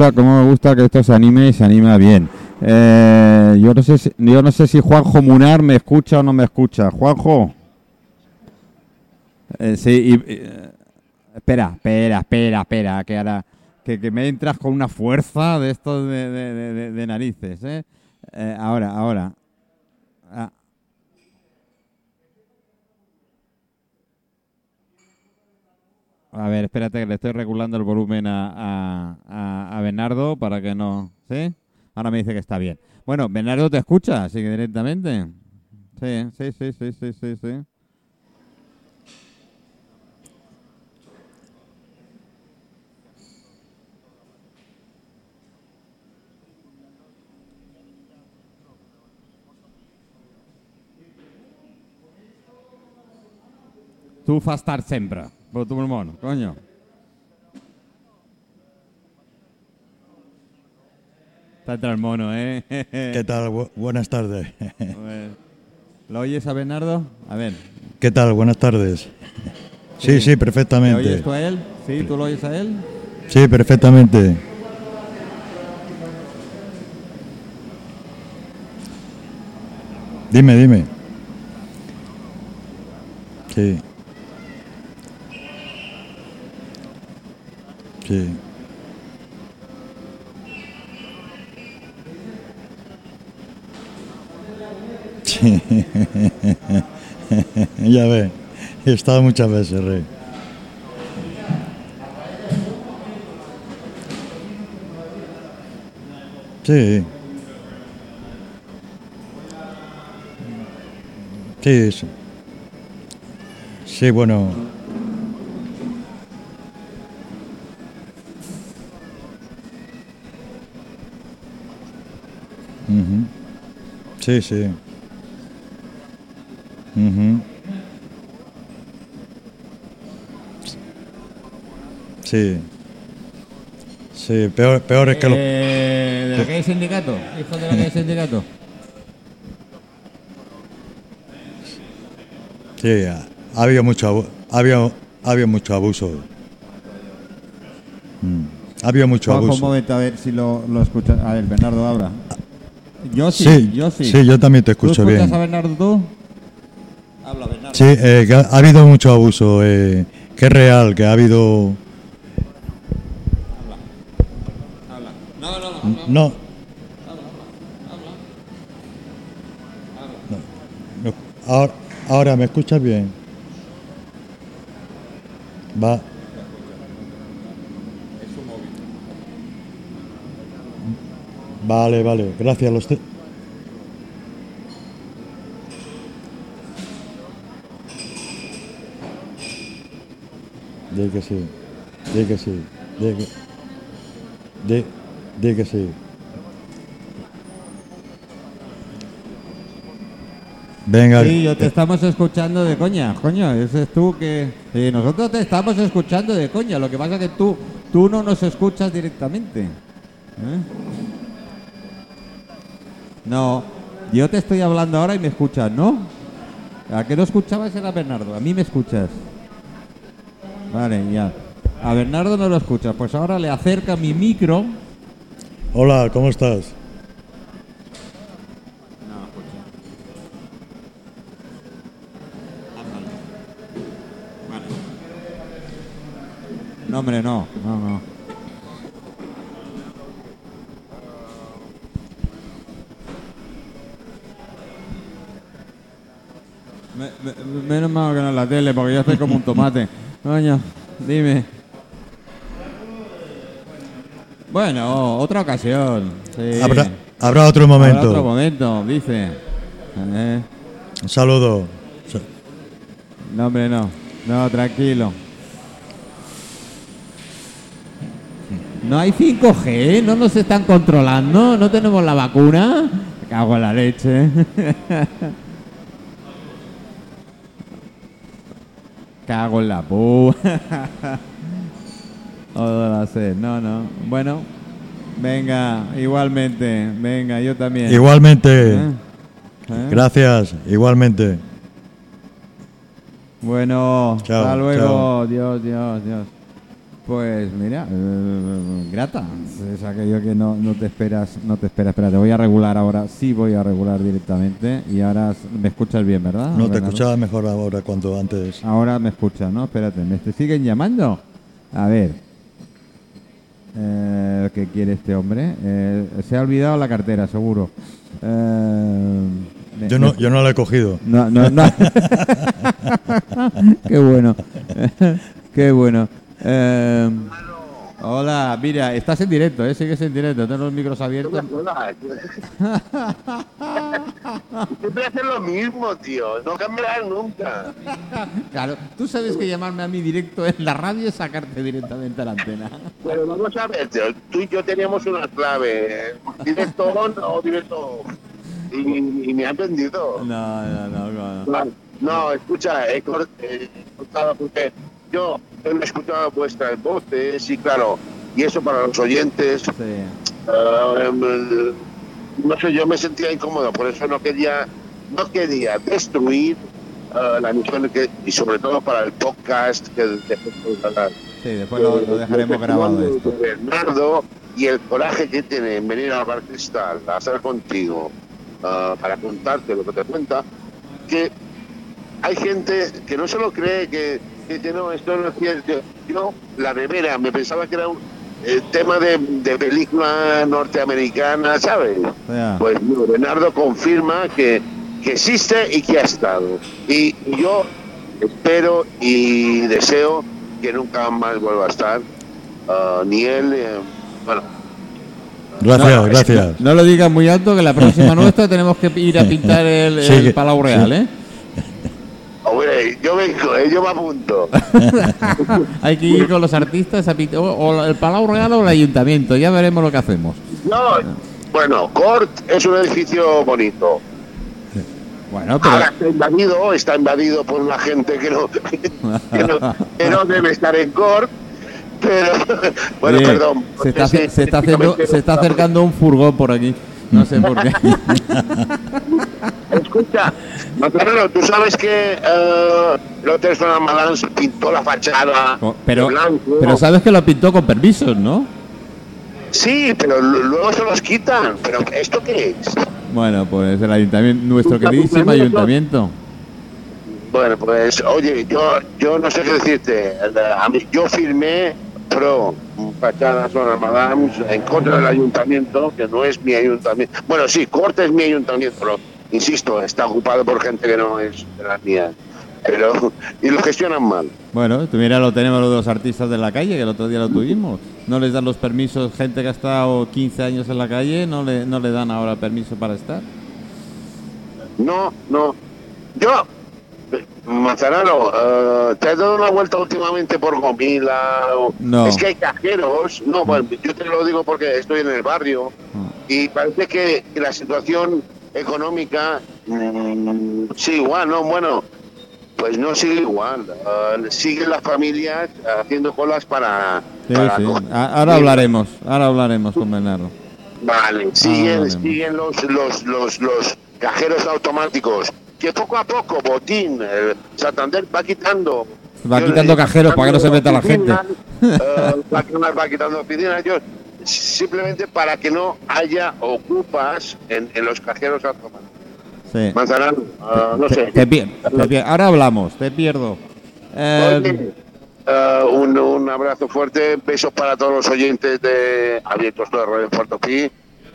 gusta, cómo me gusta que esto se anime y se anima bien. Eh, yo no sé si, yo no sé si Juanjo Munar me escucha o no me escucha. Juanjo. Eh, sí, eh, espera, espera, espera, espera, que ahora que, que me entras con una fuerza de esto de, de- narices, ahora, ahora. Ah. A ver, espérate que le estoy regulando el volumen a, a, a- Bernardo para que no... ¿Sí? Ahora me dice que está bien. Bueno, Bernardo te escucha, así que directamente. Sí, sí, sí, sí, sí, sí, sí. Tu fa estar sempre, per tu el món, coño. Está entre el mono, ¿eh? ¿Qué tal? Bu- buenas tardes. ¿Lo oyes a Bernardo? A ver. ¿Qué tal? Buenas tardes. Sí, sí, ¿Le perfectamente. oyes tú a él? ¿Sí? ¿Tú lo oyes a él? Sí, perfectamente. Dime, dime. Sí. Sí. Sí. ya ve. He estado muchas veces, Rey. Sí. Sí, sí. Sí, bueno. Sí, sí. Ujú. Sí. Sí, peor, peor es que lo... Eh, ¿De que hay sindicato? ¿Hijo de que hay sindicato? Sí, ha, ha habido mucho abu- ha habido, ha habido mucho abuso. Mm. Ha habido mucho un abuso. momento, a ver si lo, lo escuchas. A ver, Bernardo, habla. Yo sí, Sí, yo sí. sí, yo también te ¿Tú escucho escuchas bien. a Bernardo tú? Habla, Bernardo. Sí, eh, que ha, ha habido mucho abuso, eh, que es real, que ha habido... Habla. No, no, no. No. No. Ahora, ahora, ¿me escuchas bien? Va. Vale, vale, gracias. Los Di que sí, di que sí, di que, di, di que sí. Venga, Sí, yo te eh, estamos escuchando de coña, coño. Ese es tú que. Sí, nosotros te estamos escuchando de coña. Lo que pasa es que tú, tú no nos escuchas directamente. ¿eh? No, yo te estoy hablando ahora y me escuchas, ¿no? A que no escuchabas era Bernardo, a mí me escuchas. Vale, ya. A Bernardo no lo escuchas, pues ahora le acerca mi micro. hola, ¿cómo estás? No, hombre, no, no, no. Me- me- menos mal que no es la tele, porque yo estoy como un tomate. Coño, dime. Bueno, otra ocasión. Sí. Habrá, Habrá otro Habrá momento. otro momento, dice. Eh, Un saludo. Sa- no, hombre, no. No, tranquilo. No hay 5G, no nos están controlando, no tenemos la vacuna. Me cago en la leche. Cago en la pu. No, no. Bueno, venga, igualmente. Venga, yo también. Igualmente. ¿Eh? ¿Eh? Gracias. Igualmente. Bueno, Chao, hasta luego. chao. Dios, Dios, Dios. Pues mira, eh, grata. Es aquello que no, no te esperas, no te esperas. Espera, te voy a regular ahora. Sí voy a regular directamente. Y ahora me escuchas bien, ¿verdad? No te Bernardo? escuchaba mejor ahora cuando antes. Ahora me escuchas, ¿no? Espérate, ¿me te siguen llamando? A ver. Eh, ¿Qué quiere este hombre? Eh, se ha olvidado la cartera, seguro. Eh, Yo no, yo no la he cogido. no, no, no. Qué bueno. Qué bueno. Eh, hola, mira, estás en directo, ¿eh? Sigues en directo, tengo los micros abiertos. Siempre hacen lo mismo, tío. No cambiarán nunca. Claro, tú sabes que llamarme a mí directo en la radio es sacarte directamente a la antena. Pero vamos a ver, tío. Tú y yo teníamos una clave. Directo on o directo. Y, y me han vendido. No, no, no. no. No, escucha, he cor- he cortado porque yo he escuchado vuestras voces y claro, y eso para los oyentes, Sí. em, no sé, yo me sentía incómodo, por eso no quería, no quería destruir eh, la emisión que, y sobre todo para el podcast que después. Sí, después lo, lo dejaremos grabado esto. Bernardo y el coraje que tiene en venir al Bar Cristal a estar contigo ah, para contarte lo que te cuenta, que hay gente que no se lo cree, que, que, que no, esto no es cierto. Yo, la nevera, me pensaba que era un eh, tema de, de película norteamericana, ¿sabes? Pues no, Bernardo confirma que, que existe y que ha estado. Y yo espero y deseo que nunca más vuelva a estar. ah, ni él, eh, bueno, Gracias, gracias. no lo digas muy alto que la próxima nuestra tenemos que ir a pintar el, Sí, el Palau Real, ¿eh? Yo vengo, eh, yo me apunto. Hay que ir con los artistas a pintar o, o el Palau Real o el ayuntamiento, ya veremos lo que hacemos. No, bueno, Cort es un edificio bonito. Bueno, pero Ahora está invadido, está invadido por una gente que no, que no, que no debe estar en Cort. Pero, bueno, Oye, perdón. Se está, se, está haciendo, prácticamente se está no- acercando un furgón por aquí. No sé por qué. Escucha, Matarero, tú sabes que eh, el Hotel Zona pintó la fachada Pero, de blanco. pero sabes que lo pintó con permisos, ¿no? Sí, pero lu- luego se los quitan. ¿Pero esto qué es? Bueno, pues el ayuntamiento, nuestro queridísimo ayuntamiento. Bueno, pues, oye, yo, yo no sé qué decirte. Yo firmé pro fachada Zona Madame en contra del ayuntamiento, que no es mi ayuntamiento. Bueno, sí, Corte es mi ayuntamiento, pero insisto, está ocupado por gente que no es de las mías. Pero, y lo gestionan mal. Bueno, tú mira, lo tenemos los artistas de la calle, que el otro día lo tuvimos. No les dan los permisos, gente que ha estado 15 años en la calle, no le, no le dan ahora permiso para estar. No, no. Yo, Manzanaro, eh, ¿te has dado una vuelta últimamente por Gomila? No. Es que hay cajeros. No, bueno, yo te lo digo porque estoy en el barrio Ah. y parece que la situación económica sigue igual, ¿no? Bueno, pues no sigue igual. Eh, siguen las familias haciendo colas para... Sí, para sí. Ahora hablaremos, ahora hablaremos con Bernardo. Vale, siguen, siguen los, los, los, los cajeros automáticos, que poco a poco, Botín, el Santander va quitando... Va quitando cajeros para que no se meta la gente. eh, va, quitando- va quitando oficinas, yo- simplemente para que no haya ocupas en, en los cajeros automáticos. Sí. Manzanaro, ah, no sé. Te te Ahora hablamos, te pierdo. Eh, eh, un, un abrazo fuerte, besos para todos los oyentes de Abiertos de Radio Puerto Pi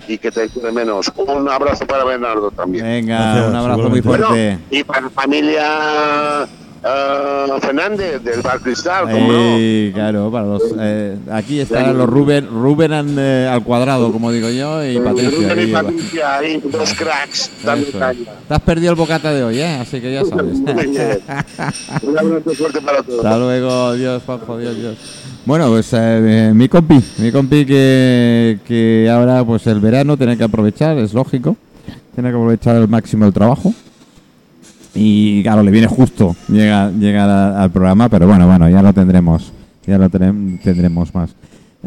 y que te de menos. Un abrazo para Bernardo también. venga, Gracias, un abrazo muy fuerte. y para la familia ah, Fernández del Bar Cristal, como no. Claro, para los, eh, aquí están los Ruben, Ruben an- eh, al cuadrado, como digo yo, y Patricia. Rubén y Patricia, ahí, dos cracks, es. caña. Te has perdido el bocata de hoy, ¿eh? Así que ya sabes. Un abrazo fuerte para todos. Hasta luego, Dios, Juanjo, Dios, Dios. Bueno, pues eh, eh, mi compi, mi compi que, que ahora pues el verano tiene que aprovechar, es lógico, tiene que aprovechar al máximo el trabajo. Y claro, le viene justo llegar, llegar a- al programa, pero bueno, bueno, ya lo tendremos, ya lo tendremos más.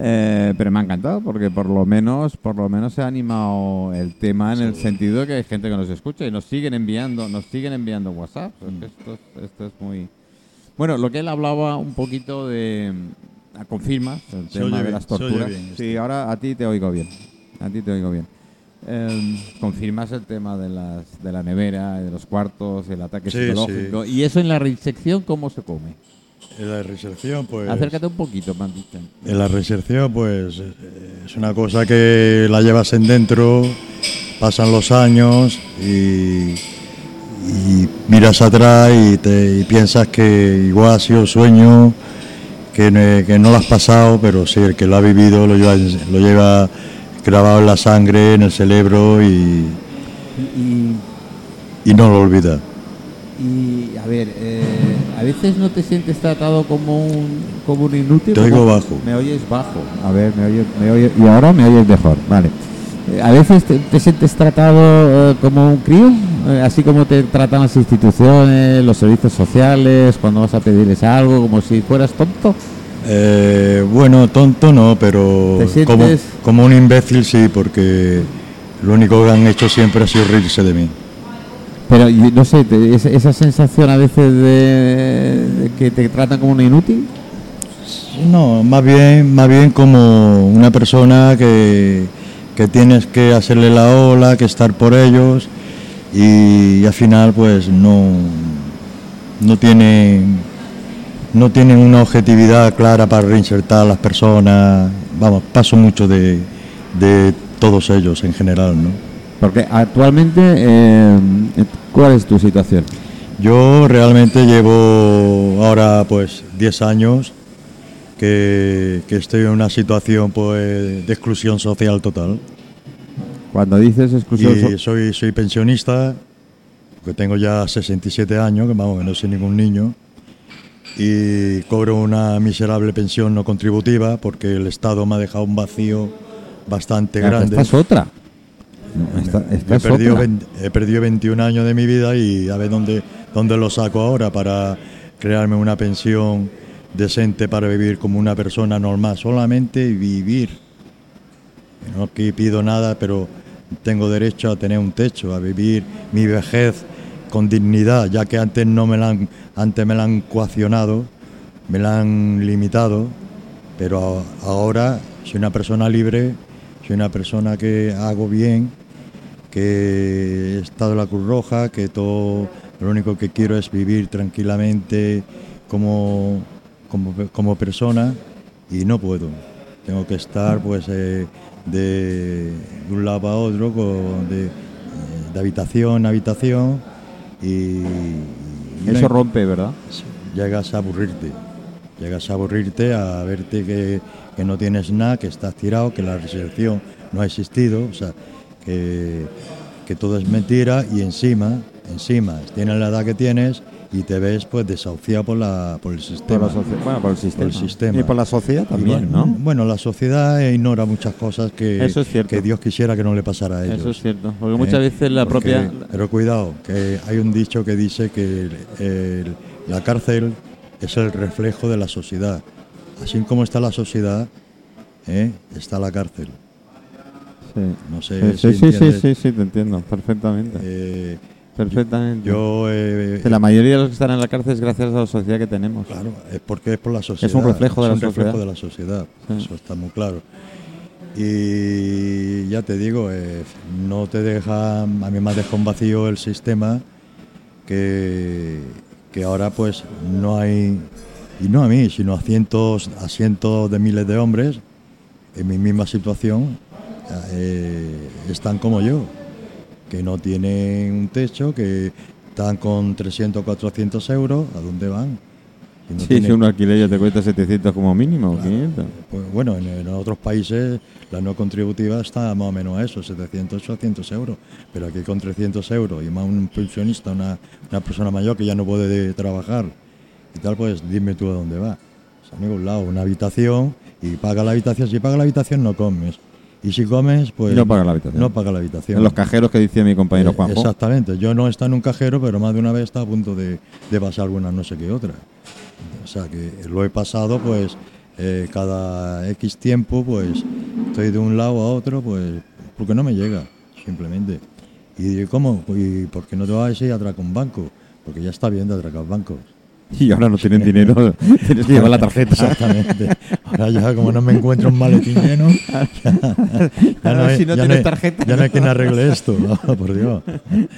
Eh, pero me ha encantado porque por lo menos, por lo menos se ha animado el tema en el sentido de que hay gente que nos escucha y nos siguen enviando, nos siguen enviando WhatsApp. Que esto, es- esto es muy, bueno, lo que él hablaba un poquito de. ah, Confirmas el Se tema de bien, las torturas. bien sí, ahora a ti te oigo bien. A ti te oigo bien. Em, confirmas el tema de, las, de la nevera, de los cuartos, el ataque Sí, psicológico. ¿Y eso en la resección cómo se come? En la reserción, pues. Acércate un poquito, dicho. En la reserción, pues eh, es una cosa que la llevas en dentro, pasan los años y, y miras atrás y, te, y piensas que igual ha sido sueño, que, no- que no lo has pasado, pero sí, el que lo ha vivido lo lleva, lo lleva grabado en la sangre, en el cerebro y, Y, y no lo olvida. y, a ver, eh, a veces no te sientes tratado como un, como un inútil. Te oigo bajo. Me oyes bajo. A ver, me oyes, me oyes- y ahora me oyes mejor. Vale. Eh, A veces te, te sientes tratado eh, como un crío, Eh, así como te tratan las instituciones, los servicios sociales, cuando vas a pedirles algo, como si fueras tonto. Eh, bueno, tonto no, pero ¿Te como, un imbécil sí, porque lo único que han hecho siempre ha sido reírse de mí. Pero y no sé, te- esa, esa sensación a veces de, de que te tratan como un inútil. No, más bien, más bien como una persona que, que tienes que hacerle la ola, que estar por ellos y, al final pues no, no tienen no tienen una objetividad clara para reinsertar a las personas. Vamos, paso mucho de, de todos ellos en general, ¿no? Porque actualmente, eh, ¿cuál es tu situación? Yo realmente llevo ahora pues 10 años que, que estoy en una situación pues de exclusión social total. Cuando dices exclusión Y so- soy, soy pensionista, porque tengo ya 67 años, que vamos, que no soy ningún niño, y cobro una miserable pensión no contributiva porque el Estado me ha dejado un vacío bastante grande. Esta es otra. No, esta, esta he, perdido otra. 20 he perdido 21 años de mi vida y a ver dónde, dónde lo saco ahora para crearme una pensión decente para vivir como una persona normal, solamente vivir. No que pido nada, pero tengo derecho a tener un techo, a vivir mi vejez con dignidad, ya que antes no me la han, antes me la han coaccionado, me la han limitado, pero ahora soy una persona libre, soy una persona que hago bien, que he estado en la Cruz Roja, que todo lo único que quiero es vivir tranquilamente como, como, como persona y no puedo. Tengo que estar pues eh, de, un lado a otro, de, de habitación a habitación y, Eso rompe, ¿verdad? llegas a aburrirte. Llegas a aburrirte, a verte que, que no tienes nada, que estás tirado, que la resurrección no ha existido, o sea, que, que todo es mentira y encima, encima, tienes la edad que tienes y te ves pues desahuciado por, la, por el Por sistema. la bueno, por el sistema. el sistema. Y por la sociedad también, bueno, ¿no? Bueno, la sociedad ignora muchas cosas que, Eso es cierto. que Dios quisiera que no le pasara a ellos. Eso es cierto. Porque muchas ¿eh? veces la Porque- propia... Pero cuidado, que hay un dicho que dice que el- el- la cárcel es el reflejo de la sociedad. Así como está la sociedad, ¿eh? está la cárcel. Sí. No sé Sí, sí, si sí, sí, sí, sí, te entiendo perfectamente. Eh, perfectamente. yo, eh, la mayoría de los que están en la cárcel es gracias a la sociedad que tenemos. claro, es porque es por la sociedad. Es un reflejo de es la un reflejo sociedad. de la sociedad. Sí. Eso está muy claro. Y ya te digo, eh, no te deja, a mí me ha dejado un vacío el sistema que, que ahora pues no hay, y no a mí, sino a cientos, a cientos de miles de hombres en mi misma situación eh, están como yo, que no tienen un techo, que están con 300 400 euros, ¿a dónde van? Si no Sí, tienen- si un alquiler ya te cuesta 700 como mínimo, o 500. pues, bueno, en, en otros países la no contributiva está más o menos a eso, 700, 800 euros. Pero aquí con 300 euros y más un pensionista, una, una persona mayor que ya no puede de- trabajar y tal, pues dime tú a dónde va. O sea, a ningún lado, una habitación y paga la habitación. Si paga la habitación no comes. Y si comes, pues... No paga la habitación. No paga la habitación. En los cajeros que decía mi compañero Eh, Juanjo. Exactamente. Yo no he estado en un cajero, pero más de una vez está a punto de, de pasar alguna no sé qué otra. O sea que lo he pasado, pues, eh, cada X tiempo, pues, estoy de un lado a otro, pues, porque no me llega, simplemente. Y ¿cómo? ¿Y por qué no te vas a ir a atracar un banco? Porque ya está bien de atracar bancos. Y ahora no tienen dinero, tienes que llevar la tarjeta. Exactamente. Ahora ya como no me encuentro un maletín lleno, ya, ya Ahora hay- si no ya tienes hay- tarjeta, ya no hay no. quien arregle esto, no, por Dios.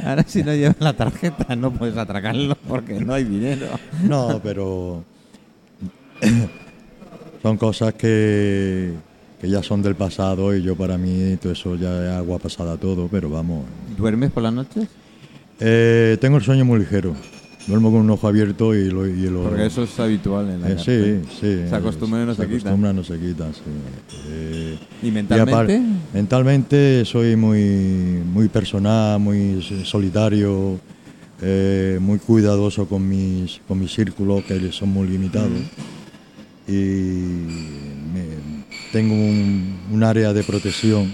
Ahora si no llevas la tarjeta no puedes atracarlo porque no hay dinero. No, pero son cosas que, que ya son del pasado y yo para mí todo eso ya es agua pasada todo, pero vamos. ¿Duermes por las noches? Eh, tengo el sueño muy ligero. Duermo con un ojo abierto y lo... y lo- Porque eso es habitual en la eh, sí, sí. Se acostumbra y no se quita. acostumbra y no se quita, sí. Eh, ¿Y mentalmente? mentalmente soy muy, muy personal, muy solitario, eh, muy cuidadoso con mis, con mis círculos que son muy limitados. Y me- tengo un, un área de protección.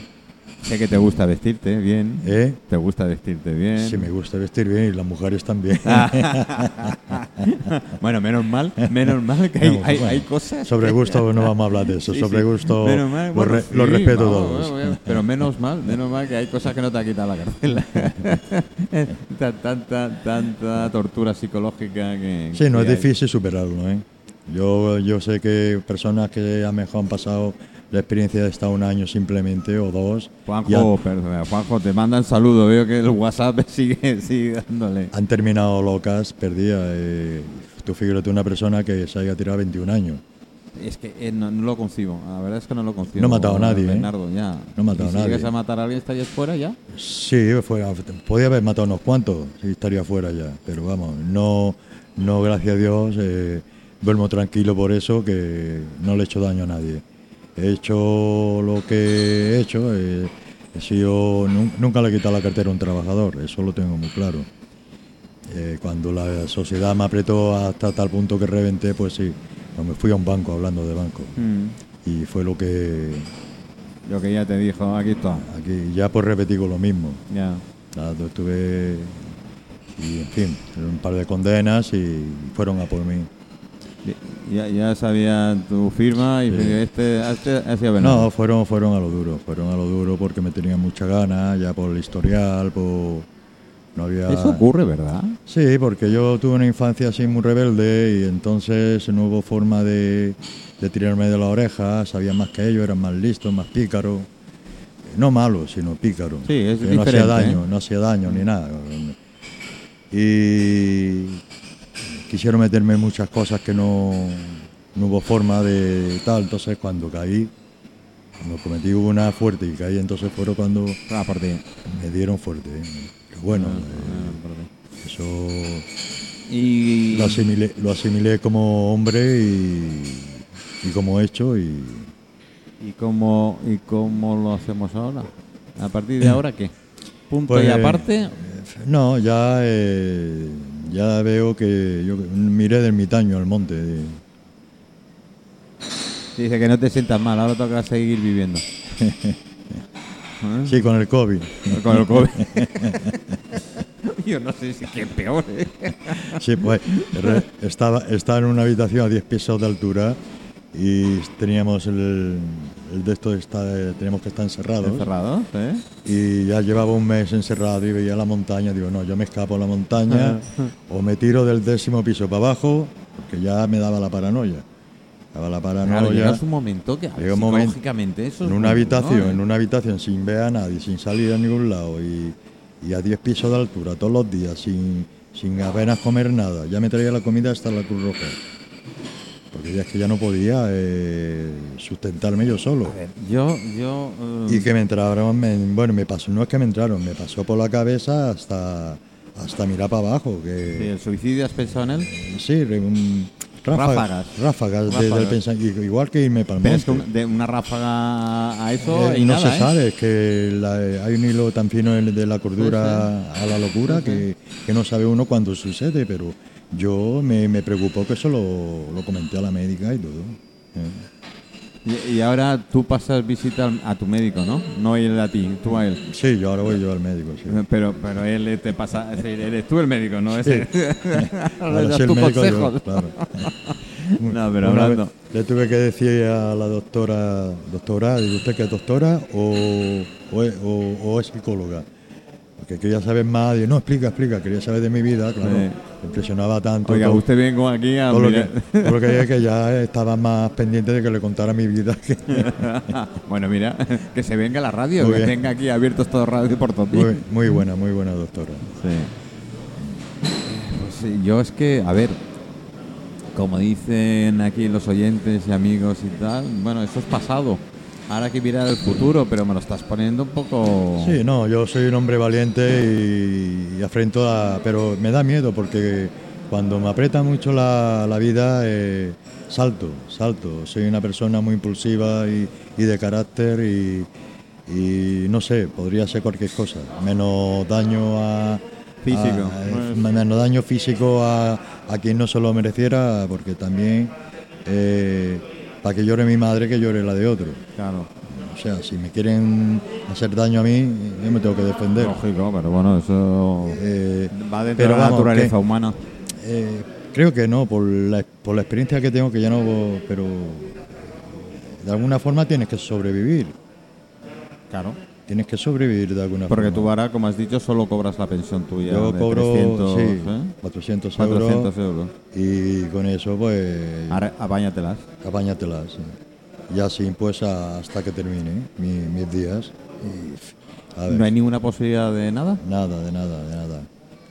Sé que te gusta vestirte bien. ¿eh? Te gusta vestirte bien. Sí, me gusta vestir bien y las mujeres también. bueno, menos mal, menos mal que hay, No, hay, bueno, hay cosas. Sobre gusto no vamos a hablar de eso. Sí, sobre gusto Menos mal, lo, bueno, re- sí, lo respeto vamos, todos. bueno, pero menos mal, menos mal que hay cosas que no te ha quitado la cárcel. Ta- tanta, tanta tortura psicológica que. Sí, no que es hay. difícil superarlo. ¿eh? Yo, yo sé que personas que a lo mejor han pasado la experiencia de estar un año simplemente o dos, Juanjo, perdona, Juanjo, te mandan saludo. Veo que el WhatsApp sigue, sigue dándole. han terminado locas, perdidas. eh, tú fíjate una persona que se haya tirado 21 años. Es que eh, no, no lo concibo. La verdad es que no lo concibo. No he matado a nadie, ¿eh? Bernardo, ya. No he matado ¿Y a si nadie. llegas a matar a alguien, estarías fuera ya? Sí, fue, podía haber matado unos cuantos y estaría fuera ya. Pero vamos, no, no gracias a Dios, eh, duermo tranquilo por eso, que no le he hecho daño a nadie. He hecho lo que he hecho, eh, he sido, nun- nunca le he quitado la cartera a un trabajador, eso lo tengo muy claro. Eh, cuando la sociedad me apretó hasta tal punto que reventé, pues sí, pues me fui a un banco hablando de banco. Mm. Y fue lo que Lo que ya te dijo, aquí está. aquí ya pues repetí con lo mismo. Ya. Estuve y en fin, un par de condenas y fueron a por mí. Ya, ya sabía tu firma y Sí. este, este ha sido Bernardo. No, fueron, fueron a lo duro, fueron a lo duro porque me tenían mucha ganas, ya por el historial, por no había Eso ocurre, ¿verdad? Sí, porque yo tuve una infancia así muy rebelde y entonces no hubo forma de, de tirarme de la oreja, sabían más que ellos, eran más listos, más pícaros. No malos, sino pícaros. Sí, es Que no hacía daño, ¿eh? no hacía daño ni nada. Y quisieron meterme en muchas cosas que no, no hubo forma de tal. Entonces cuando caí, cuando cometí una fuerte y caí, entonces fueron cuando Ah, me dieron fuerte. ¿eh? Pero bueno, Ah, eh, eso Y lo asimilé, lo asimilé como hombre y, y como hecho y ¿Y cómo, ¿Y cómo lo hacemos ahora? ¿A partir de ahora qué? ¿Punto Pues, y aparte? no ya eh, ya veo que yo miré del mitaño al monte Dice que no te sientas mal, ahora toca seguir viviendo. ¿Eh? sí con el covid Con el COVID. Yo no sé si es peor. ¿eh? sí pues estaba estaba en una habitación a 10 pisos de altura y teníamos el, el de esto está teníamos que estar encerrados Encerrado, ¿eh? y ya llevaba un mes encerrado y veía la montaña, digo, no, yo me escapo a la montaña o me tiro del décimo piso para abajo, porque ya me daba la paranoia. Daba la Claro, paranoia llegas un momento que Llega un momento- eso es en una habitación, ¿eh? en una habitación sin ver a nadie, sin salir a ningún lado y, y a 10 pisos de altura todos los días, sin, sin apenas comer nada. Ya me traía la comida hasta la Cruz Roja. Porque ya es que ya no podía eh, sustentarme yo solo. Ver, yo, yo... eh, Y que me entraron, me- bueno, me pasó, no es que me entraron, me pasó por la cabeza hasta, hasta mirar para abajo. Sí, Que, ¿El suicidio has pensado en él? sí, re- un- ráfagas. Ráfagas. Ráfagas, de- Ráfagas. del pensamiento. Igual que irme para el Pero es que monte. de una ráfaga a eso Eh, y no nada, se ¿eh? sabe, es que la- hay un hilo tan fino de la cordura a la locura Que, que no sabe uno cuándo sucede, pero yo me, me preocupó que eso lo, lo comenté a la médica y todo. eh. Y, y ahora tú pasas visita a tu médico, ¿no? No él a ti, tú a él. Sí, yo ahora voy yo al médico, sí. Pero, pero él te pasa, eres tú el médico, ¿no? Ese. Ahora das sí el médico yo, consejos. claro. No, pero Una hablando. le tuve que decir a la doctora, doctora, ¿dice usted que es doctora o, o o- o es psicóloga? Porque quería saber más, y no, explica, explica, quería saber de mi vida, claro. Sí. Me impresionaba tanto. Oiga, todo- usted vengo aquí a todo lo, que, todo lo que ya estaba más pendiente de que le contara mi vida. que- bueno, mira, que se venga la radio, Muy que bien. tenga aquí abiertos todos radio por todo. muy, muy buena, muy buena doctora. Sí. Pues sí, yo es que, a ver, como dicen aquí los oyentes y amigos y tal, bueno, eso es pasado. Ahora hay que mirar el futuro, pero me lo estás poniendo un poco... Sí, no, yo soy un hombre valiente y, y afrento a... Pero me da miedo porque cuando me aprieta mucho la, la vida, eh, salto, salto. Soy una persona muy impulsiva y, y de carácter y, y no sé, podría ser cualquier cosa. Menos daño a... Físico, a- es- menos daño físico a, a quien no se lo mereciera, porque también... eh, para que llore mi madre, que llore la de otro. Claro, O sea, si me quieren hacer daño a mí, yo me tengo que defender. lógico, pero bueno, eso Eh, va dentro pero de la vamos, naturaleza que- humana. eh, creo que no, por la, por la experiencia que tengo, que ya no, pero de alguna forma tienes que sobrevivir. Claro. Tienes que sobrevivir de alguna Porque forma. tú ahora, como has dicho, solo cobras la pensión tuya Yo de cobro 300, sí, ¿eh? 400, 400 euros euros. y con eso pues Ahora, apáñatelas. apáñatelas. sí. Y así pues hasta que termine mi- mis días. Y, a ver. ¿No hay ninguna posibilidad de nada? Nada, de nada, de nada.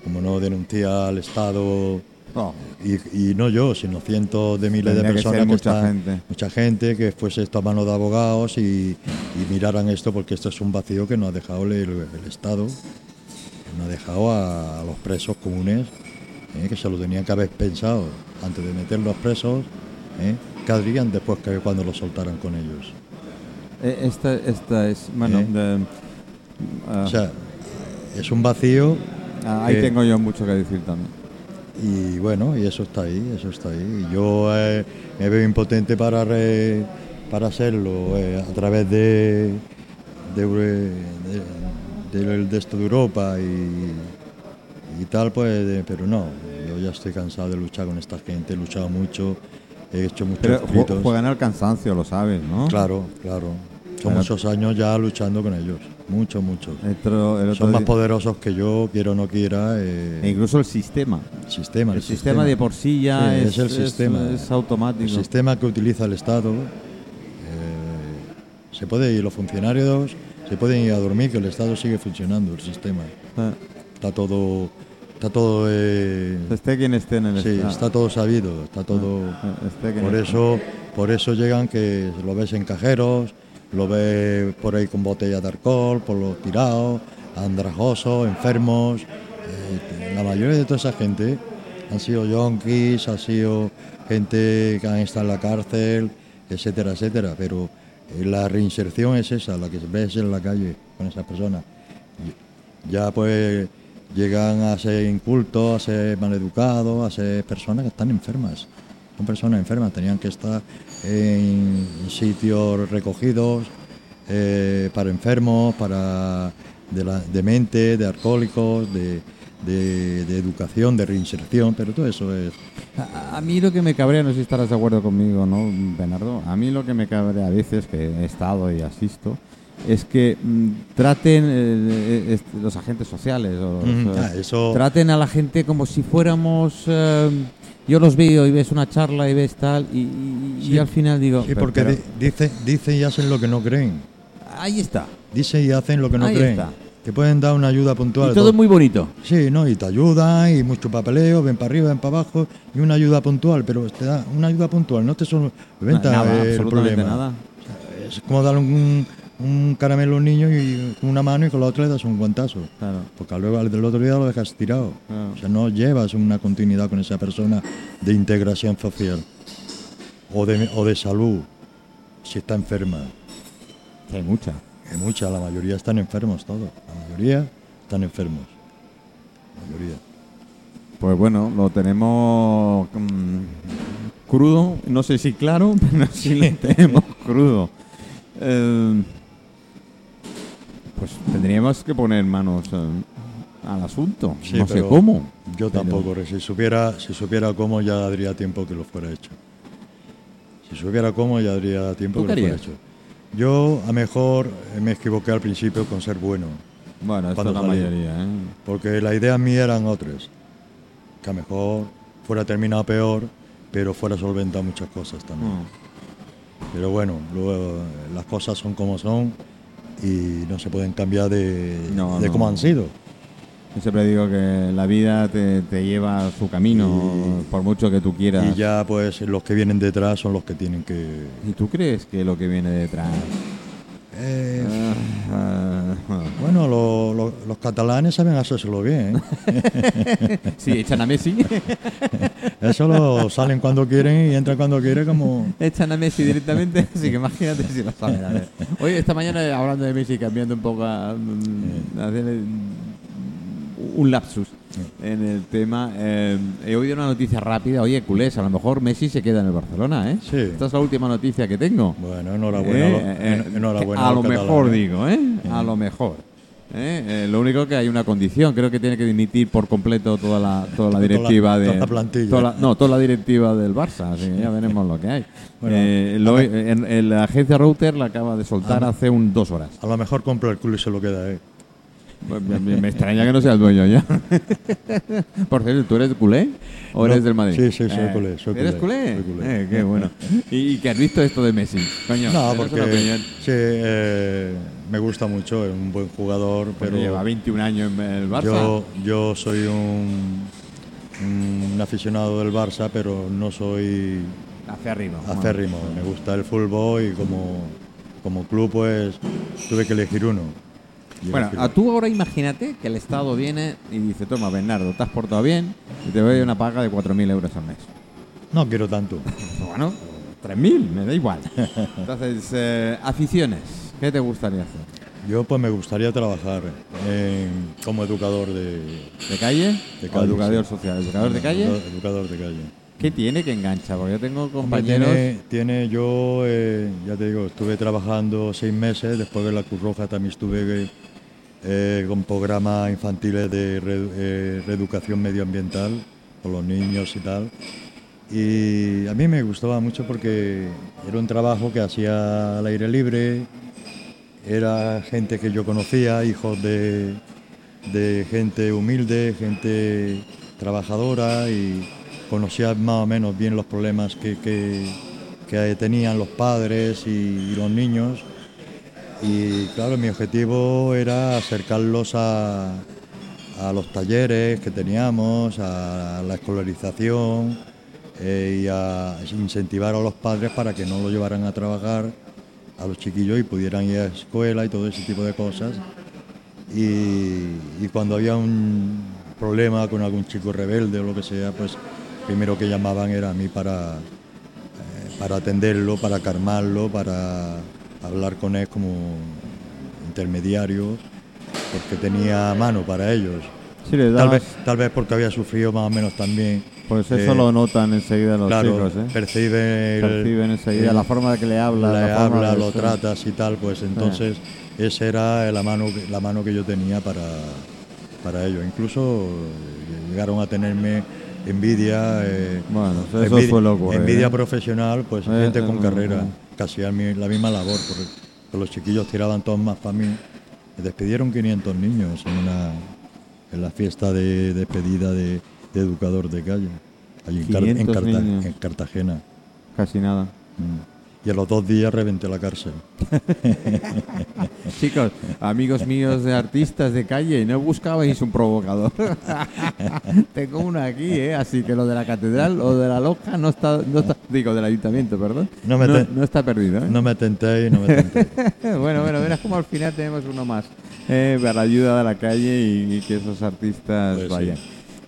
Como no denuncia al Estado, No. y, y no yo, sino cientos de miles Tendría de que ser personas mucha están- gente. mucha gente que fuese esto a mano de abogados y, y miraran esto porque esto es un vacío que nos ha dejado el, el Estado, que nos ha dejado a, a los presos comunes, eh, que se lo tenían que haber pensado antes de meterlos presos, eh, ¿qué harían después que cuando los soltaran con ellos? Eh, Esta, esta es, bueno, ¿Eh? de- ah, O sea, es un vacío ah, ahí tengo yo mucho que decir también. Y bueno, y eso está ahí, eso está ahí. Yo eh, me veo impotente para re- para hacerlo eh, a través de de, Euro- de, de- de esto de Europa y, y tal, pues, pero no, yo ya estoy cansado de luchar con esta gente, he luchado mucho, he hecho muchos Pero escritos. juegan al cansancio, lo sabes, ¿no? Claro, claro. Son muchos años ya luchando con ellos, muchos, muchos. El otro- el otro Son más día- poderosos que yo, quiero o no quiera. eh, e incluso el sistema. el sistema. El, sistema, de por sí ya Sí, es, es el sistema. es automático. El sistema que utiliza el Estado, eh, se puede ir los funcionarios, se pueden ir a dormir, que el Estado sigue funcionando, el sistema. Ah, Está todo, está todo, eh, esté quien esté en el sí, Estado. está todo sabido, está todo. Ah, Por eso, por eso llegan que lo ves en cajeros, lo ves por ahí con botellas de alcohol, por los tirados, andrajosos, enfermos. Eh, la mayoría de toda esa gente han sido yonkis, ha sido gente que han estado en la cárcel, etcétera, etcétera. Pero eh, la reinserción es esa, la que ves en la calle con esas personas. Ya pues llegan a ser incultos, a ser maleducados, a ser personas que están enfermas. Son personas enfermas, tenían que estar en sitios recogidos eh, para enfermos, para de, la, de mente, de alcohólicos, de, de- de educación, de reinserción, pero todo eso es... A, a mí lo que me cabrea, no sé si estarás de acuerdo conmigo, ¿no, Bernardo? A mí lo que me cabrea a veces, que he estado y asisto, es que mm, traten eh, est- los agentes sociales, o Mm, eh, ah, eso- traten a la gente como si fuéramos... eh, yo los veo y ves una charla y ves tal, y, y- al final digo... Sí, porque pero- di- dice- dicen y hacen lo que no creen. ahí está. Dicen y hacen lo que no Ahí creen. está. Te pueden dar una ayuda puntual. Y todo es muy bonito. Sí, no, y te ayudan y mucho papeleo, ven para arriba, ven para abajo y una ayuda puntual, pero te da una ayuda puntual, no te solventa nada, el problema. nada. Es como dar un, un caramelo a un niño y con una mano y con la otra le das un guantazo. Claro. Porque luego al del otro día lo dejas tirado. Claro. O sea, no llevas una continuidad con esa persona de integración social o de, o de salud si está enferma. Hay mucha. Que muchas, la mayoría están enfermos todos. La mayoría están enfermos. La mayoría. Pues bueno, lo tenemos mm, crudo, no sé si claro, pero sí lo tenemos crudo. Eh, tendríamos que poner manos eh, al asunto. Sí, no sé cómo. Yo pero- tampoco. Si supiera, si supiera cómo ya daría tiempo que lo fuera hecho. Si supiera cómo ya daría tiempo ¿Tú que lo fuera hecho. Yo a mejor eh, me equivoqué al principio con ser bueno. Bueno, esto es la salí. mayoría, ¿eh? Porque las ideas mías eran otras. Que a mejor fuera terminado peor, pero fuera solventado muchas cosas también. Mm. Pero bueno, luego eh, las cosas son como son y no se pueden cambiar de, No, de no. cómo han sido. Yo siempre digo que la vida te, te lleva a su camino, por mucho que tú quieras. Y ya pues los que vienen detrás son los que tienen que... ¿Y tú crees que lo que viene detrás? Eh, ah, bueno, lo- lo- los catalanes saben hacérselo bien. ¿eh? sí, echan a Messi. Eso lo salen cuando quieren y entran cuando quieren como... echan a Messi directamente, así que imagínate si lo saben. A ver. Hoy, esta mañana, hablando de Messi, cambiando un poco a, mm, a hacer un lapsus en el tema, eh, he oído una noticia rápida. Oye, culés, a lo mejor Messi se queda en el Barcelona, ¿eh? Sí. Esta es la última noticia que tengo. Bueno, enhorabuena. Eh, lo- eh, en- enhorabuena a lo mejor digo, ¿eh? A lo mejor. ¿Eh? Eh, lo único que hay una condición, creo que tiene que dimitir por completo toda la, toda la directiva de toda la plantilla. toda la- no, toda la directiva del Barça, así que ya veremos lo que hay. Bueno, Eh, lo- en, en la agencia Router la acaba de soltar hace un dos horas. A lo mejor compra el culo y se lo queda, ¿eh? Pues Me, me- me extraña que no sea el dueño ya. Por cierto, ¿tú eres culé o No, eres del Madrid? sí, sí, soy Eh, culé, soy ¿Eres culé, soy culé. Eh, qué bueno. ¿Y, y qué has visto esto de Messi? Coño, No, porque sí, me gusta mucho, es un buen jugador, Pero pero lleva 21 años en el Barça. yo, yo soy un, un aficionado del Barça, pero no soy Acérrimo. acérrimo. Me gusta el fútbol y como, como club pues tuve que elegir uno. Y Bueno, a tú ahora imagínate que el Estado viene y dice, toma, Bernardo, te has portado bien y te doy una paga de 4.000 euros al mes. No quiero tanto. Bueno, 3.000, me da igual. Entonces, eh, aficiones, ¿qué te gustaría hacer? Yo pues me gustaría trabajar en- como educador de, ¿De calle? De ¿O calle, educador sí. social? ¿Educador de calle? Educa- Educador de calle. ¿Qué tiene que engancha? Porque yo tengo Hombre, compañeros... Tiene, tiene yo, eh, ya te digo, estuve trabajando seis meses, después de la Cruz Roja también estuve eh, con programas infantiles de re- eh, reeducación medioambiental con los niños y tal. Y a mí me gustaba mucho porque era un trabajo que hacía al aire libre, era gente que yo conocía, hijos de, de gente humilde, gente trabajadora y conocía más o menos bien los problemas que, que- que tenían los padres y, los niños. Y claro, mi objetivo era acercarlos a, a los talleres que teníamos, a la escolarización eh, y a incentivar a los padres para que no lo llevaran a trabajar a los chiquillos y pudieran ir a escuela y todo ese tipo de cosas. Y, y cuando había un problema con algún chico rebelde o lo que sea, pues primero que llamaban era a mí para, eh, para atenderlo, para calmarlo, para hablar con él como intermediario, porque tenía mano para ellos. Sí, Tal vez, tal vez porque había sufrido más o menos también. Pues eso eh, lo notan enseguida los claro, chicos, ¿eh? percibe el- Perciben enseguida el- la forma de que le habla, le la forma habla, de lo tratas y tal, pues entonces esa era la mano, que- la mano que yo tenía para, para ello. Incluso eh, llegaron a tenerme envidia, eh, Bueno, eso envidia, suele ocurrir. envidia ¿eh? profesional, pues Eh, gente eh, con eh, carrera, eh. casi la misma labor, porque, porque los chiquillos tiraban todos más para mí. Me despidieron 500 niños en una en la fiesta de despedida de, de educador de calle, allí en, Car- en 500 Carta- niños. en Cartagena. Casi nada. Mm. y a los dos días reventé la cárcel. Chicos, amigos míos de artistas de calle, no buscabais un provocador. Tengo uno aquí, ¿eh? Así que lo de la catedral o de la loja no está, no está digo, del ayuntamiento, perdón. No me no está perdido, ¿eh? No me tentéis, no me tentéis. bueno, bueno, verás como al final tenemos uno más eh, para la ayuda de la calle y, y que esos artistas Pues sí.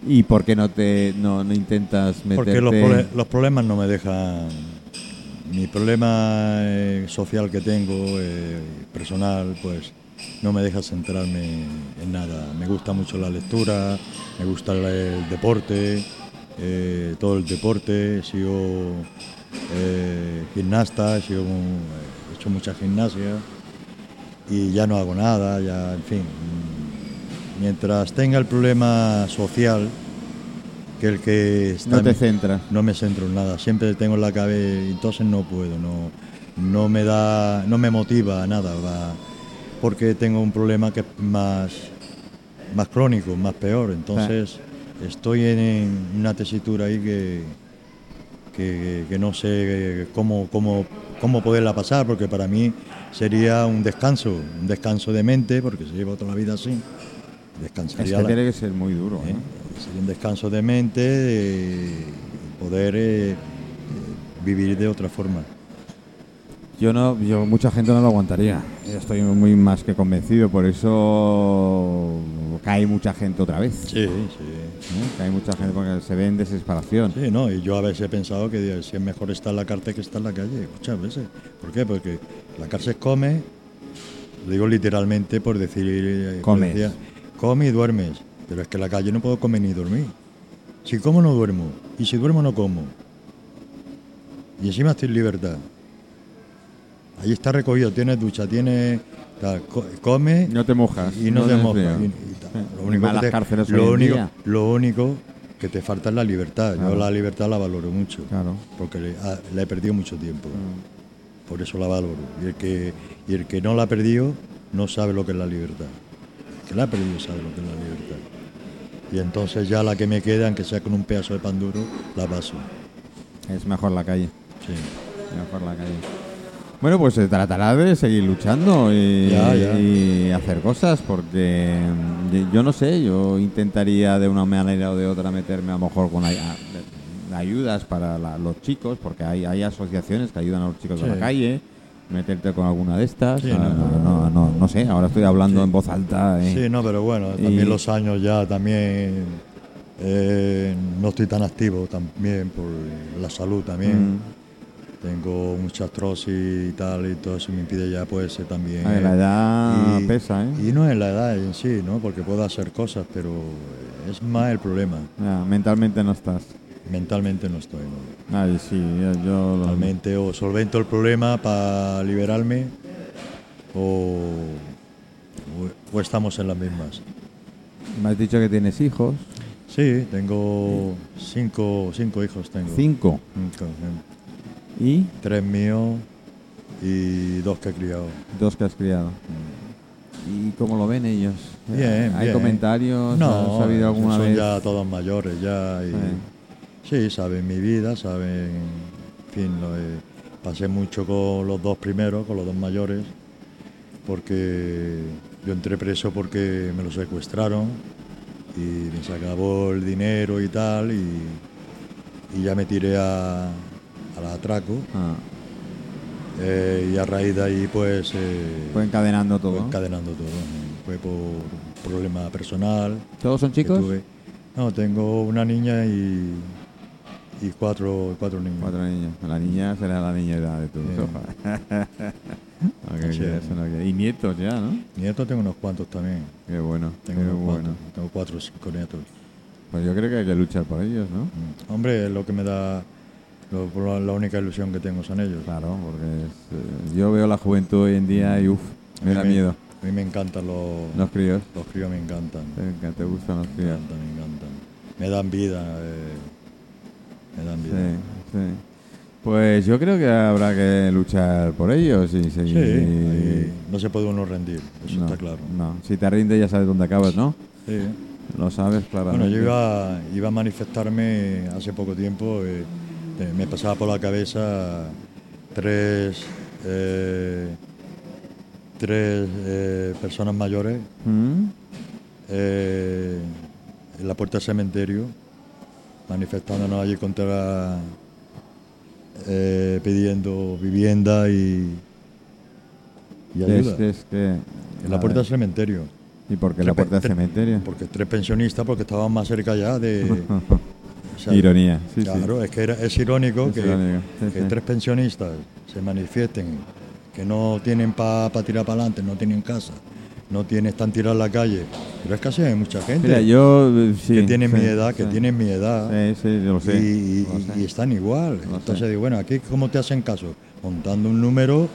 ¿Y por qué no te no, no intentas meterte? Porque los, los problemas no me dejan. Mi problema eh, social que tengo, eh, personal, pues no me deja centrarme en nada. Me gusta mucho la lectura, me gusta el, el deporte, eh, todo el deporte. Eh, gimnasta, un- he hecho mucha gimnasia y ya no hago nada, ya, en fin. Mientras tenga el problema social, que el que está no te centras. no me centro en nada, siempre tengo en la cabeza, entonces no puedo, no, no me da, no me motiva a nada, va, porque tengo un problema que es más, más crónico, más peor, entonces estoy en, en una tesitura ahí que, que, que no sé cómo, cómo, cómo poderla pasar, porque para mí sería un descanso, un descanso de mente, porque se lleva toda la vida así, Es descansaría que la- tiene que ser muy duro. ¿eh? Sería un descanso de mente, eh, poder eh, vivir de otra forma. Yo no, yo mucha gente no lo aguantaría. Estoy muy más que convencido, por eso cae mucha gente otra vez. Sí, sí. ¿eh? Cae mucha gente porque se ve en desesperación. Sí, no, y yo a veces he pensado que Dios, si es mejor estar en la cárcel que estar en la calle, muchas veces. ¿Por qué? Porque la cárcel come, lo digo literalmente por decir, eh, por Comes. decir, come y duermes, pero es que en la calle no puedo comer ni dormir. Si como no duermo, y si duermo no como. Y encima estoy en libertad. Ahí está recogido, tienes ducha, tienes... tal, come No te mojas. y no, te mojas. y- y. Lo único, que te- cárceles lo hoy en único- día. lo único que te falta es la libertad. Claro. Yo la libertad la valoro mucho, Claro. porque le- ah, la he perdido mucho tiempo. Mm. Por eso la valoro. Y el, que, y el que no la ha perdido no sabe lo que es la libertad. Que la ha perdido sabe lo que es la libertad. Y entonces ya la que me queda, aunque sea con un pedazo de pan duro, la paso. Es mejor la calle. Sí. Mejor la calle. Bueno, pues se tratará de seguir luchando y, Ya, ya. y hacer cosas porque mm, yo- no sé, yo intentaría de una manera o de otra meterme a lo mejor con ayudas para la- los chicos, porque hay, hay asociaciones que ayudan a los chicos de Sí. la calle, meterte con alguna de estas, Sí, no, no, no, no sé, ahora estoy hablando Sí. en voz alta. eh. Sí, no, pero bueno, también Y- los años ya también eh, no estoy tan activo también por la salud también. Mm. Tengo mucha artrosis y tal y todo eso me impide ya pues ser también. Ay, la edad y- pesa, ¿eh? Y no es la edad en sí, ¿no? Porque puedo hacer cosas, pero es más el problema. Ya, mentalmente no estás. Mentalmente no estoy, ¿no? Ay, sí, yo, Realmente o solvento el problema para liberarme o, o- estamos en las mismas. me has dicho que tienes hijos. Sí, tengo cinco, cinco hijos tengo. Cinco. Cinco. Y Tres míos y dos que he criado. dos que has criado. ¿Y cómo lo ven ellos? Bien, ¿Hay bien. comentarios? No, ¿Has sabido alguna son vez? ya todos mayores ya. Y, Sí, saben mi vida, saben, en fin, lo de- pasé mucho con los dos primeros, con los dos mayores, porque yo entré preso porque me lo secuestraron y me se acabó el dinero y tal, y, y ya me tiré a, al atraco, Ah, eh, y a raíz de ahí pues... eh, fue encadenando todo. fue encadenando todo. ¿no? Fue por problema personal. ¿Todos son chicos? No, tengo una niña y, y cuatro, cuatro niños. Cuatro niños. La niña será la niñera de tu Sí. hija. Ok, Así que es. eso no quiere- Y nietos ya, ¿no? Nietos tengo unos cuantos también. Qué bueno. Tengo qué unos bueno. cuantos. Tengo cuatro o cinco nietos. Pues yo creo que hay que luchar por ellos, ¿no? Mm. Hombre, es lo que me da. lo- la, única ilusión que tengo son ellos. Claro, porque es, eh, yo veo la juventud hoy en día y uff, me da miedo. A mí me encantan los, Los críos. los críos, me encantan. Te, gustan los Me críos. encantan, me encantan. Me dan vida. eh, me dan Sí, vida. sí. Pues yo creo que habrá que luchar por ellos y seguir. no se puede uno rendir, eso no, está claro. No, si te rindes ya sabes dónde acabas, ¿no? Sí. Lo sabes claramente. Bueno, yo iba, iba a manifestarme hace poco tiempo, eh, eh, me pasaba por la cabeza tres, eh, tres eh, personas mayores ¿Mm? eh, en la puerta del cementerio, manifestándonos allí contra eh, pidiendo vivienda y, y ayuda. que- es que... En la puerta del cementerio. ¿Y por qué la Tres puerta del cementerio? Porque tres pensionistas, porque estaban más cerca ya de... o sea, Ironía, sí, sí. Claro, es que era- es irónico Es que, irónico, sí, que sí. tres pensionistas se manifiesten que no tienen para tirar para adelante, no tienen casa, no tienen, están tirados en la calle. Pero es que así hay mucha gente Mira, yo... eh, sí, que tienen sí, mi edad, que sí. tienen mi edad Sí, sí, yo lo sé. y, lo sé. y están igual. Lo Entonces sé. digo, bueno, aquí cómo te hacen caso, montando un número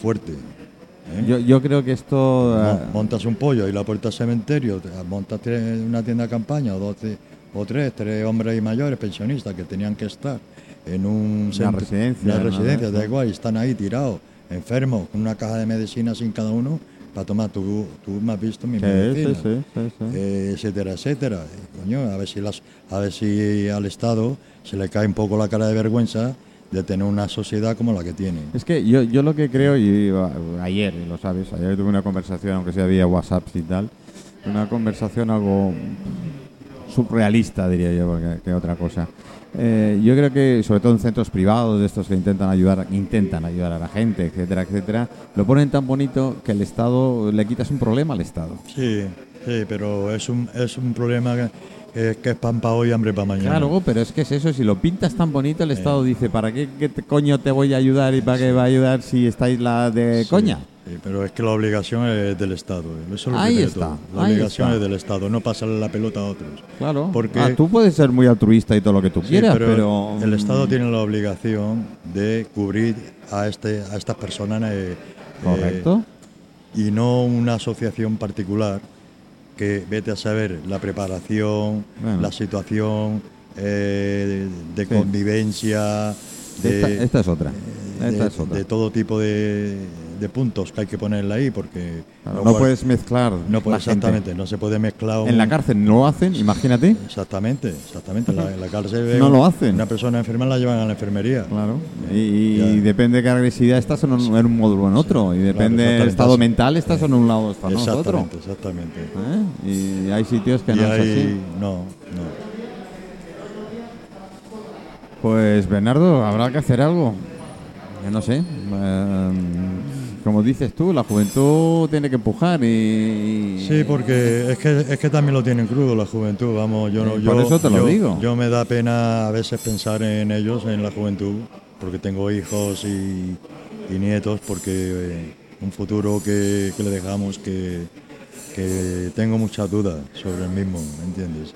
fuerte. ¿eh? Yo, yo creo que esto... Mo- ah, montas un pollo y la puerta del cementerio, te- montas una tienda de campaña o, doce, o tres, tres hombres y mayores pensionistas que tenían que estar en un centro- residencia, una ¿no? residencia, da Sí. igual, y están ahí tirados, enfermos, con una caja de medicina sin cada uno, para tomar, tú, tú me has visto mi sí, medicina, sí, sí, eh, etcétera, etcétera. Y, coño, a ver si las, a ver si al Estado se le cae un poco la cara de vergüenza de tener una sociedad como la que tiene. Es que yo, yo lo que creo, y ayer, y lo sabes, ayer tuve una conversación, aunque sea vía WhatsApp y tal, una conversación algo surrealista, diría yo, porque, que otra cosa. Eh, yo creo que, sobre todo en centros privados, de estos que intentan ayudar, intentan ayudar a la gente, etcétera, etcétera, lo ponen tan bonito que el Estado, le quitas un problema al Estado. Sí, sí, pero es un, es un problema que, es pan para hoy, hambre para mañana. Claro, pero es que es eso, si lo pintas tan bonito, el Estado dice, ¿para qué, qué te- coño te voy a ayudar y para qué va a ayudar si estáis la de Sí, coña? Sí, pero es que la obligación es del Estado. Eso es lo Ahí está, todo. La ahí obligación está. es del Estado, no pasarle la pelota a otros. Claro. Porque- Ah, tú puedes ser muy altruista y todo lo que tú Sí, quieras, pero, el Estado mm, tiene la obligación de cubrir a, este, a estas personas. eh, eh, Correcto. y no una asociación particular que vete a saber la preparación, Bueno. la situación eh, de, de Sí. convivencia, de, esta, esta es otra. de- Esta es otra. de todo tipo de, de puntos que hay que ponerle ahí porque Claro, no puede- puedes mezclar no puede- la gente. exactamente no se puede mezclar En la cárcel no lo hacen, imagínate. exactamente exactamente en la, en la cárcel No lo hacen. una persona enferma la llevan a la enfermería Claro. Y, depende de qué agresividad estás en un, en un módulo o en otro. Y depende del exactamente. estado mental, estás en un lado o estás en otro. exactamente exactamente ¿Eh? Y hay sitios que y no es así. no no Pues Bernardo, habrá que hacer algo. Yo no sé. eh, como dices tú, la juventud tiene que empujar y... Sí, porque es que, es que también lo tienen crudo la juventud, vamos, yo no, Eh, yo, por eso te lo yo- digo. yo me da pena a veces pensar en ellos, en la juventud, porque tengo hijos y, y nietos, porque eh, un futuro que, que le dejamos que, que tengo muchas dudas sobre el mismo, ¿me entiendes?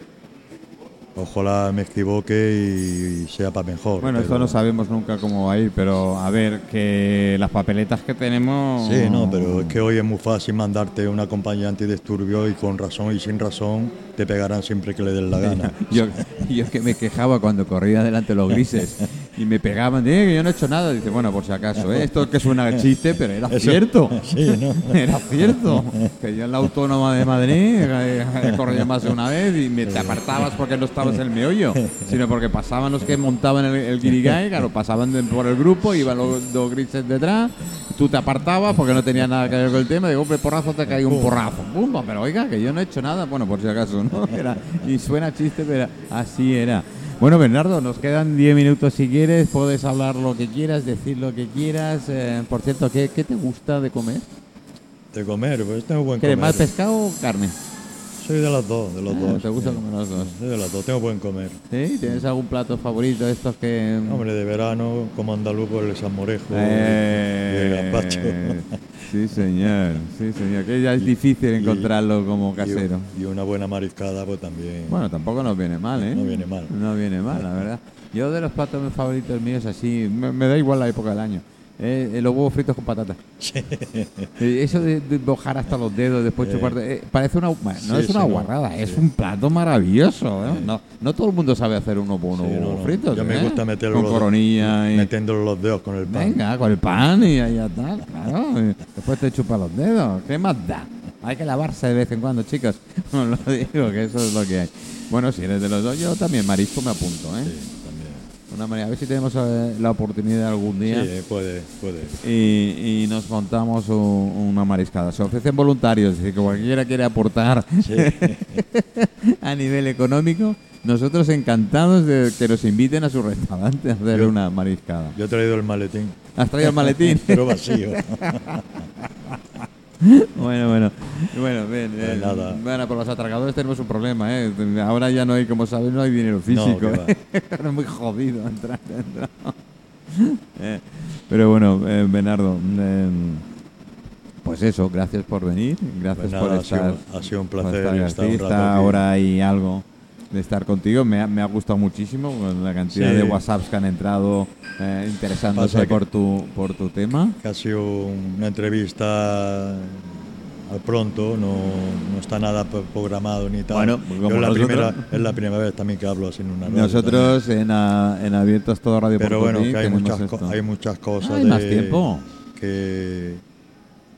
Ojalá me equivoque y, sea para mejor. Bueno, eso pero- no sabemos nunca cómo va a ir, pero a ver, que las papeletas que tenemos... Sí, no, pero es que hoy es muy fácil mandarte una compañía antidisturbio y con razón y sin razón te pegarán siempre que le den la gana. Yo, yo que me quejaba cuando corría delante los grises y me pegaban, "Eh, que yo no he hecho nada. Dice, bueno, por si acaso, ¿eh? esto que suena a chiste, pero era Eso- cierto. Sí, ¿no? Era cierto. Que yo en la autónoma de Madrid eh, corrido más de una vez y me te apartabas porque no estabas en el meollo, sino porque pasaban los que montaban el, el guirigay, claro, pasaban de- por el grupo, iban los dos grises detrás, tú te apartabas porque no tenía nada que ver con el tema, digo, hombre, porrazo, te cae un porrazo. Pumba, pero oiga, que yo no he hecho nada, bueno, por si acaso, ¿no? Era, y suena chiste, pero así era. Bueno, Bernardo, nos quedan 10 minutos si quieres, puedes hablar lo que quieras, decir lo que quieras. Eh, por cierto, ¿qué, qué te gusta de comer? De comer, pues tengo buen ¿Quieres comer. más pescado o carne? Soy de las dos, de los Ah, dos. ¿Te gusta comer los dos? Soy de las dos, tengo buen comer. ¿Sí? ¿Tienes algún plato favorito de estos que...? Hombre, de verano, como andaluz, por el salmorejo Eh, y el gazpacho. sí, señor. Sí, señor. Que ya es difícil encontrarlo como casero. Y, y una buena mariscada, pues también. Bueno, tampoco nos viene mal, ¿eh? No viene mal. No viene mal, la verdad. Yo de los platos favoritos míos así, me, me da igual la época del año. Eh, eh, los huevos fritos con patata. Eh, Eso de, de mojar hasta los dedos, después chuparte. eh, parece una. no Sí, es una sí, no. guarrada, es Sí. un plato maravilloso. ¿eh? No, no todo el mundo sabe hacer uno por unos huevos no. fritos. Yo me gusta meterlo Con los- coronilla y. metiéndole los dedos con el pan. Venga, con el pan y ahí está, claro. Después te chupa los dedos. ¿Qué más da? Hay que lavarse de vez en cuando, chicos. Os lo digo, que eso es lo que hay. Bueno, si eres de los dos, yo también marisco me apunto, ¿eh? Sí. Una manera. A ver si tenemos eh, la oportunidad algún Sí, día eh, puede, puede. y, y nos montamos un- una mariscada. Se ofrecen voluntarios, es decir, que cualquiera quiere aportar Sí. a nivel económico. Nosotros encantados de que nos inviten a su restaurante a hacer Yo- una mariscada. Yo he traído el maletín, ¿Has traído el maletín? pero vacío. Bueno, bueno, bueno, bien, Pues bien. nada. Bueno, por los atracadores tenemos un problema, ¿eh? Ahora ya no hay, como sabes, no hay dinero físico. Ahora es muy jodido entrar dentro. Eh, pero bueno, eh, Bernardo, eh, pues eso, gracias por venir, gracias Pues nada, por ha sido- estar. ha sido un placer estar estar aquí, un rato esta aquí. hora y algo de estar contigo. Me ha, me ha gustado muchísimo con la cantidad Sí. de WhatsApps que han entrado eh, interesándose por tu, por tu tema. que ha sido una entrevista al pronto, no, no está nada pro- programado ni tal. Bueno, Yo es, la primera, es la primera vez también que hablo así en una radio Nosotros en, a- en Abiertos Todo Radio. Pero bueno, que hay muchas, esto. hay muchas cosas Hay de- más tiempo. que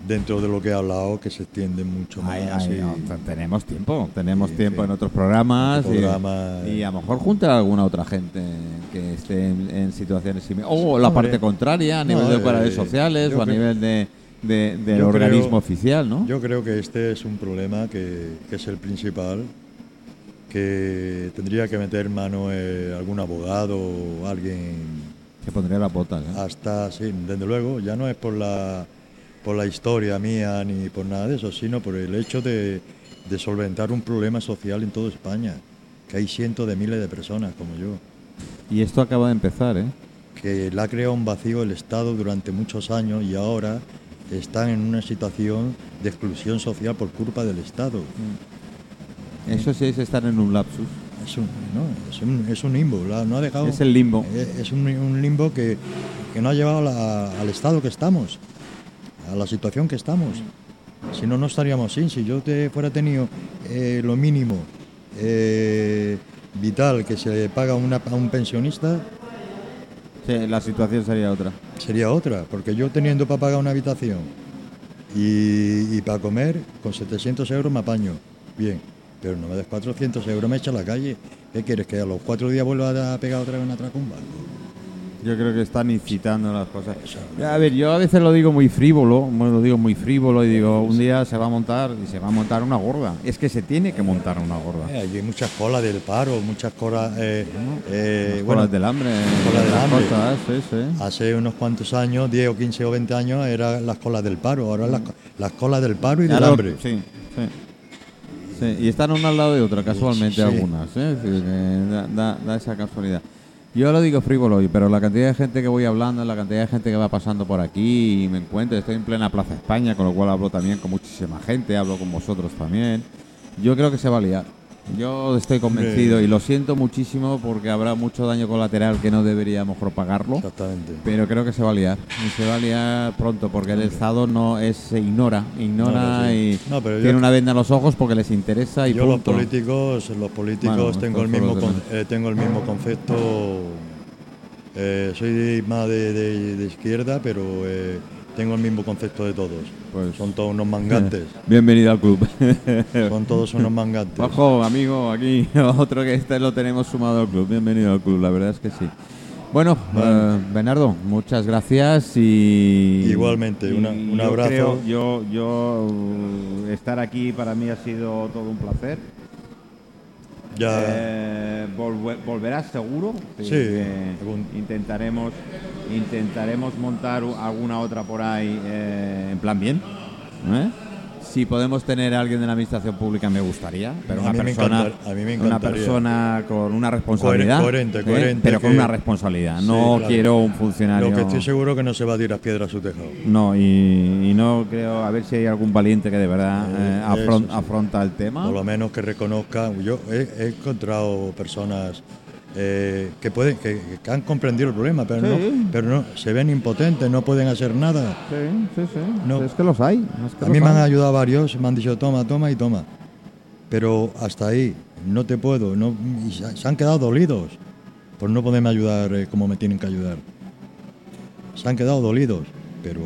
dentro de lo que he hablado que se extienden mucho más. Ay, ay, y- no, te- tenemos tiempo, tenemos Sí, tiempo sí. en otros programas, y- eh. a lo mejor juntar a alguna otra gente que esté en, en situaciones similares. O la Hombre. parte contraria, a nivel No, de redes eh, sociales o a creo- nivel de, de- del organismo creo- oficial, ¿no? Yo creo que este es un problema que, que es el principal, que tendría que meter mano eh, algún abogado o alguien que pondría las botas. ¿eh? hasta, sí, desde luego, ya no es por la, por la historia mía ni por nada de eso, sino por el hecho de, de solventar un problema social en toda España, que hay cientos de miles de personas como yo, Y esto acaba de empezar, ¿eh? que le ha creado un vacío el Estado durante muchos años y ahora están en una situación de exclusión social por culpa del Estado. Eso sí es estar en un lapsus. Es un, no, es un, es un limbo, la- no ha dejado... Es el limbo. Eh, Es un, un limbo que, que no ha llevado la- al estado que estamos, a la situación que estamos. Si no, no estaríamos sin. Si yo te fuera tenido eh, lo mínimo eh, vital que se le paga a una- a un pensionista, Sí, la situación sería otra. sería otra. Porque yo teniendo para pagar una habitación y, y para comer, con 700 euros me apaño. Bien, pero no me des 400 euros, me echa a la calle. ¿Qué quieres? ¿Que a los cuatro días vuelva a pegar otra vez una tracumba? Yo creo que están incitando las cosas. A ver, yo a veces lo digo muy frívolo, lo digo muy frívolo y digo, un día se va a montar y se va a montar una gorda. Es que se tiene que montar una gorda. Eh, hay muchas colas del paro, muchas colas. eh, eh, Las bueno, colas del hambre, colas del las hambre. cosas, sí, sí. hace unos cuantos años, 10 o 15 o 20 años, eran las colas del paro. Ahora las, las colas del paro y del Claro, hambre. Sí, sí. Sí, Y están una al lado de otra, casualmente Sí. algunas. ¿eh? Da- da esa casualidad. Yo lo digo frívolo, hoy, pero la cantidad de gente que voy hablando, la cantidad de gente que va pasando por aquí y me encuentro, estoy en plena Plaza España, con lo cual hablo también con muchísima gente, hablo con vosotros también. Yo creo que se va a liar. Yo estoy convencido y lo siento muchísimo porque habrá mucho daño colateral que no deberíamos propagarlo. Exactamente. Pero creo que se va a liar. Y se va a liar pronto porque el Estado no es, se ignora, ignora No, no, sí. y No, pero yo- tiene una venda en los ojos porque les interesa y Yo los políticos, los políticos Bueno, tengo el mismo con- eh, tengo el mismo concepto. eh, soy más de, de- de izquierda, pero eh, tengo el mismo concepto de todos. Pues- Son todos unos mangantes. Bienvenido al club. Son todos unos mangantes. Ojo, amigo, aquí otro que este lo tenemos sumado al club. Bienvenido al club, la verdad es que sí. Bueno, Bueno. eh, Bernardo, muchas gracias y Igualmente, una- un yo abrazo. creo- yo, yo uh, estar aquí para mí ha sido todo un placer. Ya. Eh, volve- volverás seguro. Sí, algún- intentaremos, intentaremos montar alguna otra por ahí eh, en plan bien. ¿eh? Si podemos tener a alguien de la administración pública me gustaría, pero A una persona, a mí me una persona con una responsabilidad, coherente, ¿eh? coherente, pero con que- una responsabilidad. Sí, no claro. quiero un funcionario. Lo que estoy seguro que no se va a tirar piedra a su tejado. No, y, y no creo, a ver si hay algún valiente que de verdad Eh, eh, eso afron- sí. afronta el tema. Por lo menos que reconozcan. Yo he, he encontrado personas eh, que pueden que, que han comprendido el problema, pero, Sí. no, pero no se ven impotentes, no pueden hacer nada. Sí, sí, sí. No. Es que los hay. es que A los mí me han ayudado varios, me han dicho toma, toma y toma. Pero hasta ahí, no te puedo. No, y se, se han quedado dolidos por no poderme ayudar eh, como me tienen que ayudar. Se han quedado dolidos, pero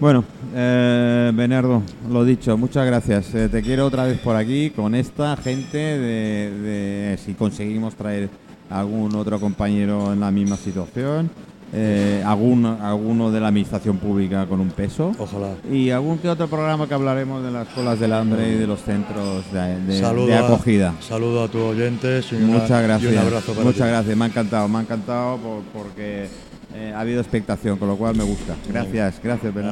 Bueno, eh, Bernardo, lo dicho, muchas gracias. Eh, te quiero otra vez por aquí con esta gente de, de- si conseguimos traer algún otro compañero en la misma situación, eh, algún, alguno de la administración pública con un peso. Ojalá. Y algún que otro programa que hablaremos de las colas del hambre y de los centros de, de- Saludo de a- acogida. Saludo a tus oyentes y, una- Muchas gracias. y un abrazo para Muchas ti. gracias, me ha encantado, me ha encantado por- porque eh, ha habido expectación, con lo cual me gusta. Gracias, gracias, Bernardo.